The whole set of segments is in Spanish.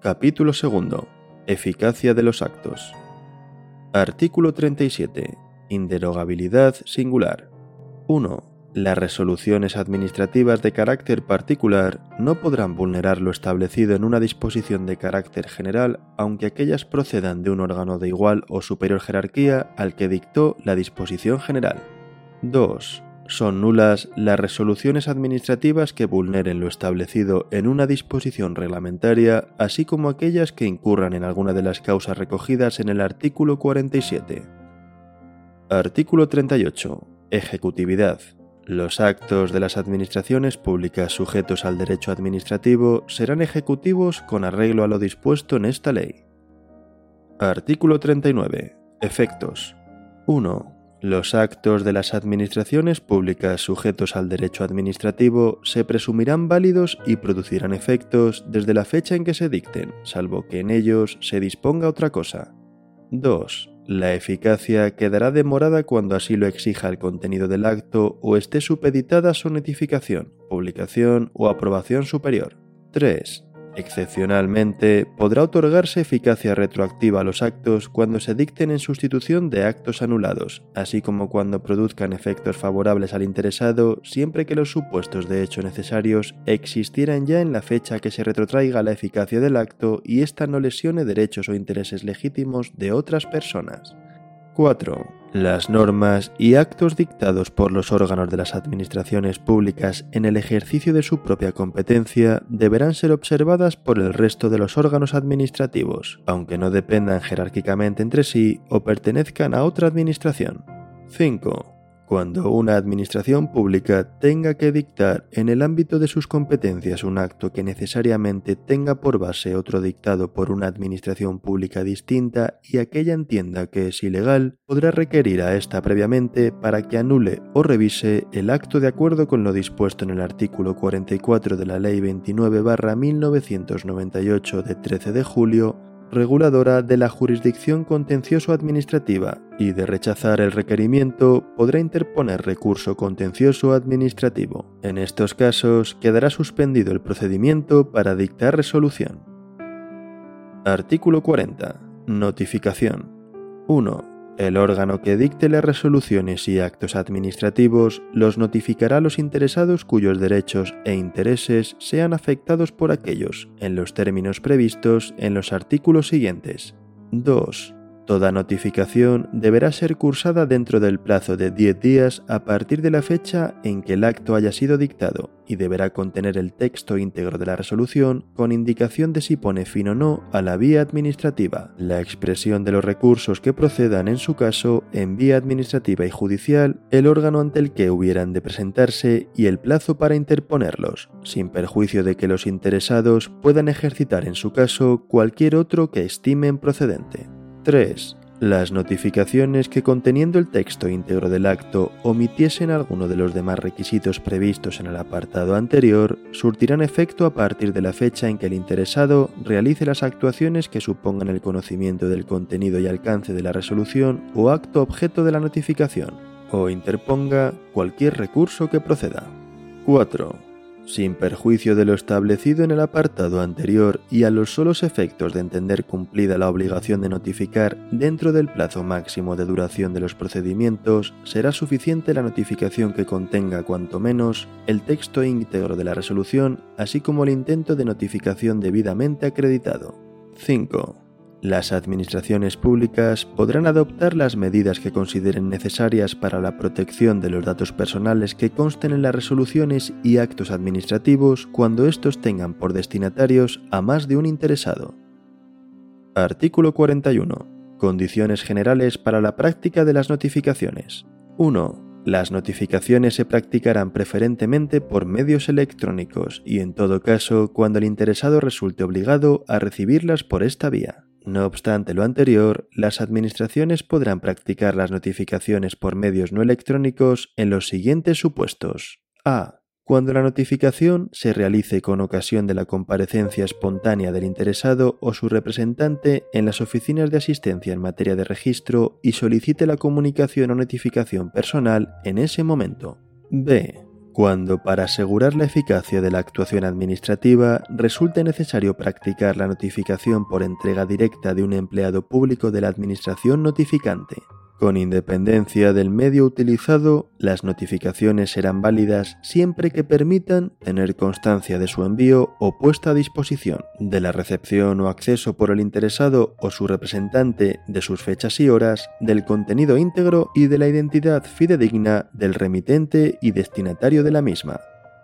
Capítulo 2. Eficacia de los actos. Artículo 37. Inderogabilidad singular. 1. Las resoluciones administrativas de carácter particular no podrán vulnerar lo establecido en una disposición de carácter general, aunque aquellas procedan de un órgano de igual o superior jerarquía al que dictó la disposición general. 2 son nulas las resoluciones administrativas que vulneren lo establecido en una disposición reglamentaria, así como aquellas que incurran en alguna de las causas recogidas en el artículo 47. Artículo 38. Ejecutividad. Los actos de las administraciones públicas sujetos al derecho administrativo serán ejecutivos con arreglo a lo dispuesto en esta ley. Artículo 39. Efectos. 1. Los actos de las administraciones públicas sujetos al derecho administrativo se presumirán válidos y producirán efectos desde la fecha en que se dicten, salvo que en ellos se disponga otra cosa. 2. La eficacia quedará demorada cuando así lo exija el contenido del acto o esté supeditada su notificación, publicación o aprobación superior. 3. Excepcionalmente, podrá otorgarse eficacia retroactiva a los actos cuando se dicten en sustitución de actos anulados, así como cuando produzcan efectos favorables al interesado, siempre que los supuestos de hecho necesarios existieran ya en la fecha que se retrotraiga la eficacia del acto y ésta no lesione derechos o intereses legítimos de otras personas. 4. Las normas y actos dictados por los órganos de las administraciones públicas en el ejercicio de su propia competencia deberán ser observadas por el resto de los órganos administrativos, aunque no dependan jerárquicamente entre sí o pertenezcan a otra administración. 5. Cuando una administración pública tenga que dictar en el ámbito de sus competencias un acto que necesariamente tenga por base otro dictado por una administración pública distinta y aquella entienda que es ilegal, podrá requerir a esta previamente para que anule o revise el acto de acuerdo con lo dispuesto en el artículo 44 de la Ley 29-1998 de 13 de julio reguladora de la jurisdicción contencioso-administrativa y de rechazar el requerimiento podrá interponer recurso contencioso administrativo. En estos casos quedará suspendido el procedimiento para dictar resolución. Artículo 40. Notificación. 1. El órgano que dicte las resoluciones y actos administrativos los notificará a los interesados cuyos derechos e intereses sean afectados por aquellos, en los términos previstos en los artículos siguientes. 2. Toda notificación deberá ser cursada dentro del plazo de 10 días a partir de la fecha en que el acto haya sido dictado y deberá contener el texto íntegro de la resolución con indicación de si pone fin o no a la vía administrativa, la expresión de los recursos que procedan en su caso en vía administrativa y judicial, el órgano ante el que hubieran de presentarse y el plazo para interponerlos, sin perjuicio de que los interesados puedan ejercitar en su caso cualquier otro que estimen procedente. 3. Las notificaciones que conteniendo el texto íntegro del acto omitiesen alguno de los demás requisitos previstos en el apartado anterior surtirán efecto a partir de la fecha en que el interesado realice las actuaciones que supongan el conocimiento del contenido y alcance de la resolución o acto objeto de la notificación, o interponga cualquier recurso que proceda. 4 sin perjuicio de lo establecido en el apartado anterior y a los solos efectos de entender cumplida la obligación de notificar dentro del plazo máximo de duración de los procedimientos, será suficiente la notificación que contenga cuanto menos el texto íntegro de la resolución, así como el intento de notificación debidamente acreditado. 5. Las administraciones públicas podrán adoptar las medidas que consideren necesarias para la protección de los datos personales que consten en las resoluciones y actos administrativos cuando estos tengan por destinatarios a más de un interesado. Artículo 41. Condiciones generales para la práctica de las notificaciones. 1. Las notificaciones se practicarán preferentemente por medios electrónicos y en todo caso cuando el interesado resulte obligado a recibirlas por esta vía. No obstante lo anterior, las administraciones podrán practicar las notificaciones por medios no electrónicos en los siguientes supuestos. A. Cuando la notificación se realice con ocasión de la comparecencia espontánea del interesado o su representante en las oficinas de asistencia en materia de registro y solicite la comunicación o notificación personal en ese momento. B cuando para asegurar la eficacia de la actuación administrativa resulte necesario practicar la notificación por entrega directa de un empleado público de la Administración notificante. Con independencia del medio utilizado, las notificaciones serán válidas siempre que permitan tener constancia de su envío o puesta a disposición, de la recepción o acceso por el interesado o su representante de sus fechas y horas, del contenido íntegro y de la identidad fidedigna del remitente y destinatario de la misma.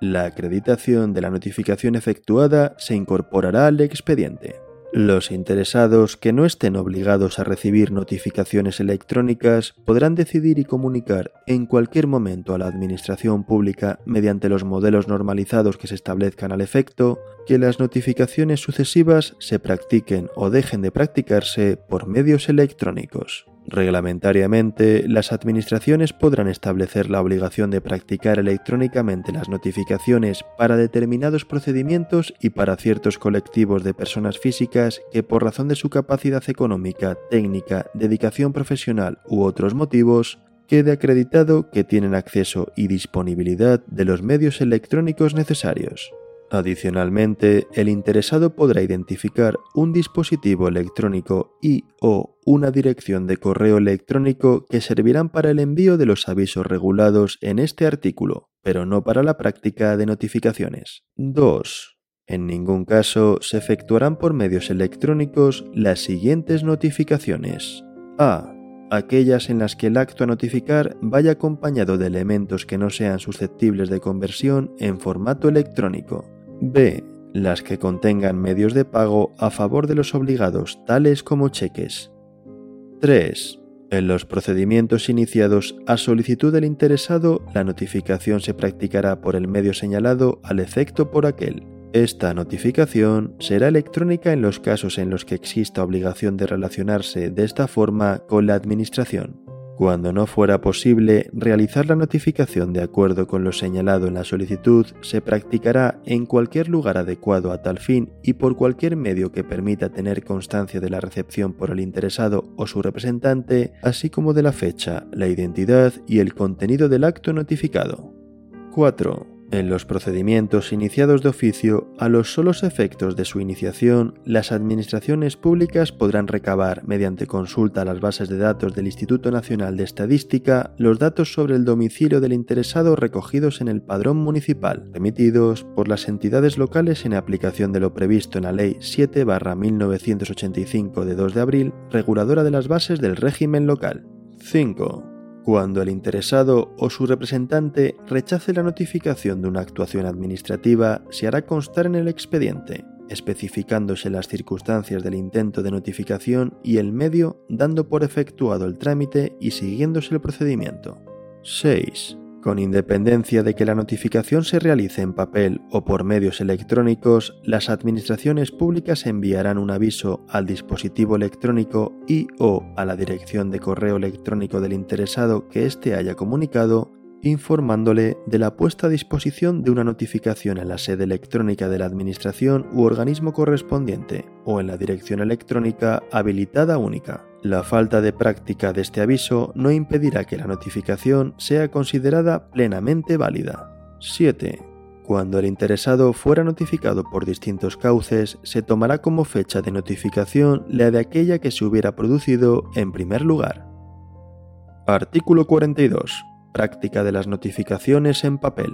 La acreditación de la notificación efectuada se incorporará al expediente. Los interesados que no estén obligados a recibir notificaciones electrónicas podrán decidir y comunicar en cualquier momento a la Administración Pública mediante los modelos normalizados que se establezcan al efecto que las notificaciones sucesivas se practiquen o dejen de practicarse por medios electrónicos. Reglamentariamente, las administraciones podrán establecer la obligación de practicar electrónicamente las notificaciones para determinados procedimientos y para ciertos colectivos de personas físicas que por razón de su capacidad económica, técnica, dedicación profesional u otros motivos, quede acreditado que tienen acceso y disponibilidad de los medios electrónicos necesarios. Adicionalmente, el interesado podrá identificar un dispositivo electrónico y o una dirección de correo electrónico que servirán para el envío de los avisos regulados en este artículo, pero no para la práctica de notificaciones. 2. En ningún caso se efectuarán por medios electrónicos las siguientes notificaciones. A. Aquellas en las que el acto a notificar vaya acompañado de elementos que no sean susceptibles de conversión en formato electrónico B. Las que contengan medios de pago a favor de los obligados, tales como cheques. 3. En los procedimientos iniciados a solicitud del interesado, la notificación se practicará por el medio señalado al efecto por aquel. Esta notificación será electrónica en los casos en los que exista obligación de relacionarse de esta forma con la Administración. Cuando no fuera posible realizar la notificación de acuerdo con lo señalado en la solicitud, se practicará en cualquier lugar adecuado a tal fin y por cualquier medio que permita tener constancia de la recepción por el interesado o su representante, así como de la fecha, la identidad y el contenido del acto notificado. 4. En los procedimientos iniciados de oficio, a los solos efectos de su iniciación, las administraciones públicas podrán recabar, mediante consulta a las bases de datos del Instituto Nacional de Estadística, los datos sobre el domicilio del interesado recogidos en el padrón municipal, emitidos por las entidades locales en aplicación de lo previsto en la Ley 7-1985 de 2 de abril, reguladora de las bases del régimen local. 5. Cuando el interesado o su representante rechace la notificación de una actuación administrativa, se hará constar en el expediente, especificándose las circunstancias del intento de notificación y el medio, dando por efectuado el trámite y siguiéndose el procedimiento. 6. Con independencia de que la notificación se realice en papel o por medios electrónicos, las administraciones públicas enviarán un aviso al dispositivo electrónico y o a la dirección de correo electrónico del interesado que éste haya comunicado informándole de la puesta a disposición de una notificación en la sede electrónica de la Administración u organismo correspondiente o en la dirección electrónica habilitada única. La falta de práctica de este aviso no impedirá que la notificación sea considerada plenamente válida. 7. Cuando el interesado fuera notificado por distintos cauces, se tomará como fecha de notificación la de aquella que se hubiera producido en primer lugar. Artículo 42. Práctica de las notificaciones en papel.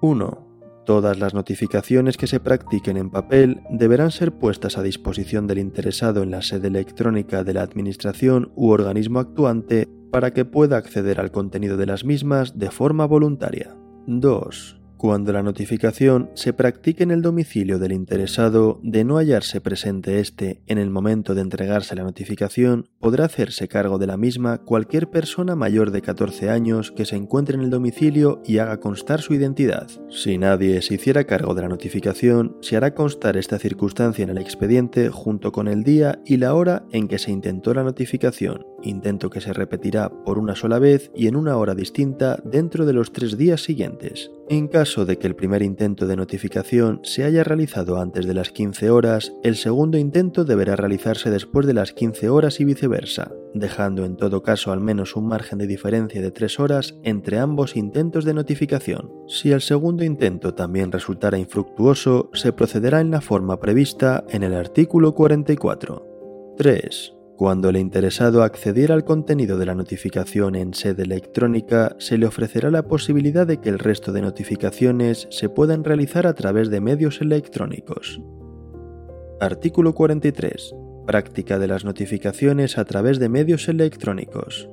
1. Todas las notificaciones que se practiquen en papel deberán ser puestas a disposición del interesado en la sede electrónica de la Administración u organismo actuante para que pueda acceder al contenido de las mismas de forma voluntaria. 2. Cuando la notificación se practique en el domicilio del interesado de no hallarse presente éste en el momento de entregarse la notificación, podrá hacerse cargo de la misma cualquier persona mayor de 14 años que se encuentre en el domicilio y haga constar su identidad. Si nadie se hiciera cargo de la notificación, se hará constar esta circunstancia en el expediente junto con el día y la hora en que se intentó la notificación intento que se repetirá por una sola vez y en una hora distinta dentro de los tres días siguientes. En caso de que el primer intento de notificación se haya realizado antes de las 15 horas, el segundo intento deberá realizarse después de las 15 horas y viceversa, dejando en todo caso al menos un margen de diferencia de 3 horas entre ambos intentos de notificación. Si el segundo intento también resultara infructuoso, se procederá en la forma prevista en el artículo 44. 3. Cuando el interesado accediera al contenido de la notificación en sede electrónica, se le ofrecerá la posibilidad de que el resto de notificaciones se puedan realizar a través de medios electrónicos. Artículo 43. Práctica de las notificaciones a través de medios electrónicos.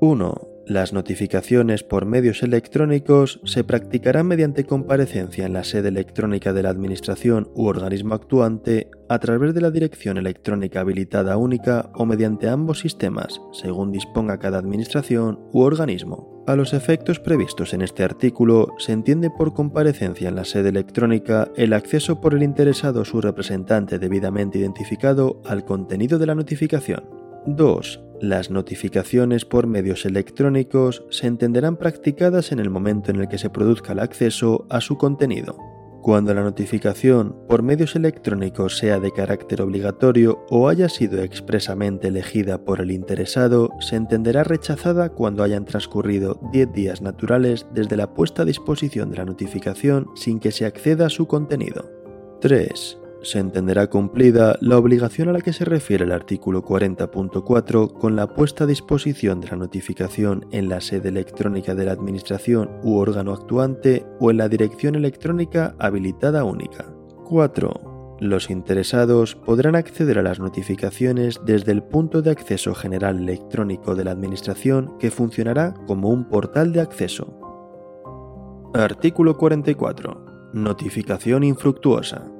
1. Las notificaciones por medios electrónicos se practicarán mediante comparecencia en la sede electrónica de la Administración u organismo actuante a través de la dirección electrónica habilitada única o mediante ambos sistemas, según disponga cada Administración u organismo. A los efectos previstos en este artículo se entiende por comparecencia en la sede electrónica el acceso por el interesado o su representante debidamente identificado al contenido de la notificación. 2 las notificaciones por medios electrónicos se entenderán practicadas en el momento en el que se produzca el acceso a su contenido. Cuando la notificación por medios electrónicos sea de carácter obligatorio o haya sido expresamente elegida por el interesado, se entenderá rechazada cuando hayan transcurrido 10 días naturales desde la puesta a disposición de la notificación sin que se acceda a su contenido. 3 se entenderá cumplida la obligación a la que se refiere el artículo 40.4 con la puesta a disposición de la notificación en la sede electrónica de la Administración u órgano actuante o en la dirección electrónica habilitada única. 4. Los interesados podrán acceder a las notificaciones desde el punto de acceso general electrónico de la Administración que funcionará como un portal de acceso. Artículo 44. Notificación infructuosa.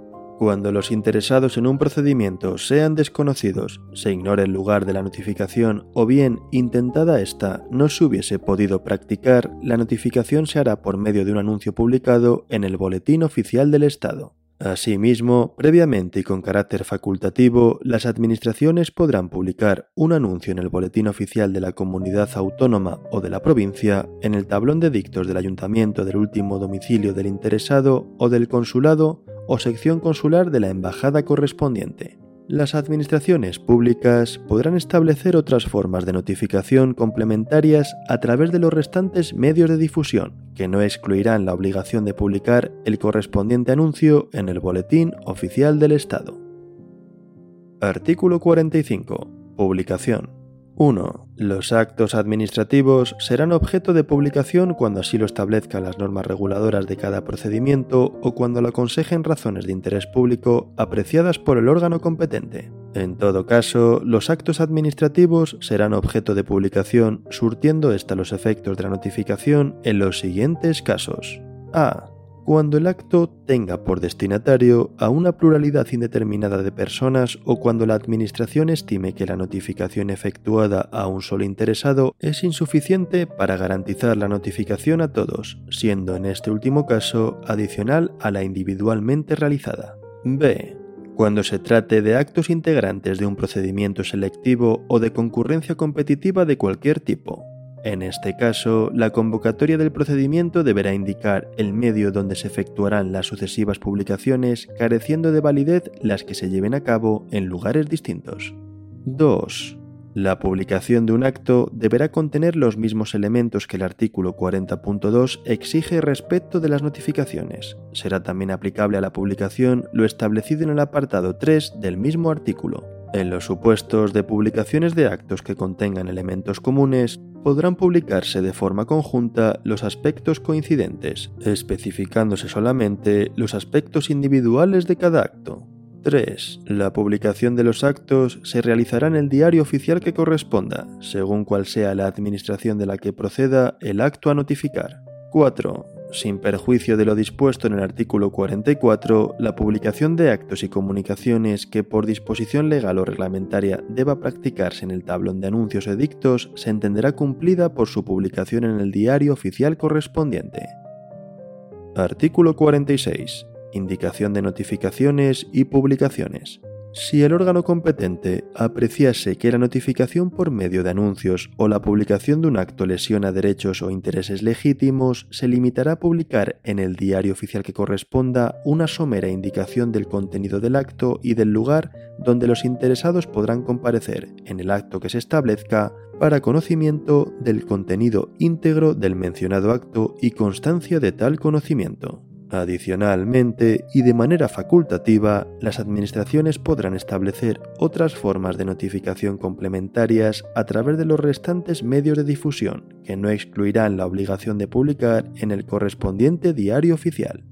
Cuando los interesados en un procedimiento sean desconocidos, se ignore el lugar de la notificación o bien intentada esta no se hubiese podido practicar, la notificación se hará por medio de un anuncio publicado en el Boletín Oficial del Estado. Asimismo, previamente y con carácter facultativo, las administraciones podrán publicar un anuncio en el Boletín Oficial de la Comunidad Autónoma o de la provincia, en el tablón de dictos del ayuntamiento del último domicilio del interesado o del consulado o sección consular de la embajada correspondiente. Las administraciones públicas podrán establecer otras formas de notificación complementarias a través de los restantes medios de difusión, que no excluirán la obligación de publicar el correspondiente anuncio en el Boletín Oficial del Estado. Artículo 45. Publicación. 1. Los actos administrativos serán objeto de publicación cuando así lo establezcan las normas reguladoras de cada procedimiento o cuando lo aconsejen razones de interés público apreciadas por el órgano competente. En todo caso, los actos administrativos serán objeto de publicación surtiendo ésta los efectos de la notificación en los siguientes casos. A cuando el acto tenga por destinatario a una pluralidad indeterminada de personas o cuando la Administración estime que la notificación efectuada a un solo interesado es insuficiente para garantizar la notificación a todos, siendo en este último caso adicional a la individualmente realizada. B. Cuando se trate de actos integrantes de un procedimiento selectivo o de concurrencia competitiva de cualquier tipo, en este caso, la convocatoria del procedimiento deberá indicar el medio donde se efectuarán las sucesivas publicaciones, careciendo de validez las que se lleven a cabo en lugares distintos. 2. La publicación de un acto deberá contener los mismos elementos que el artículo 40.2 exige respecto de las notificaciones. Será también aplicable a la publicación lo establecido en el apartado 3 del mismo artículo. En los supuestos de publicaciones de actos que contengan elementos comunes, podrán publicarse de forma conjunta los aspectos coincidentes, especificándose solamente los aspectos individuales de cada acto. 3. La publicación de los actos se realizará en el diario oficial que corresponda, según cual sea la administración de la que proceda el acto a notificar. 4 sin perjuicio de lo dispuesto en el artículo 44, la publicación de actos y comunicaciones que por disposición legal o reglamentaria deba practicarse en el tablón de anuncios edictos se entenderá cumplida por su publicación en el diario oficial correspondiente. Artículo 46. Indicación de notificaciones y publicaciones. Si el órgano competente apreciase que la notificación por medio de anuncios o la publicación de un acto lesiona derechos o intereses legítimos, se limitará a publicar en el diario oficial que corresponda una somera indicación del contenido del acto y del lugar donde los interesados podrán comparecer en el acto que se establezca para conocimiento del contenido íntegro del mencionado acto y constancia de tal conocimiento. Adicionalmente, y de manera facultativa, las administraciones podrán establecer otras formas de notificación complementarias a través de los restantes medios de difusión, que no excluirán la obligación de publicar en el correspondiente diario oficial.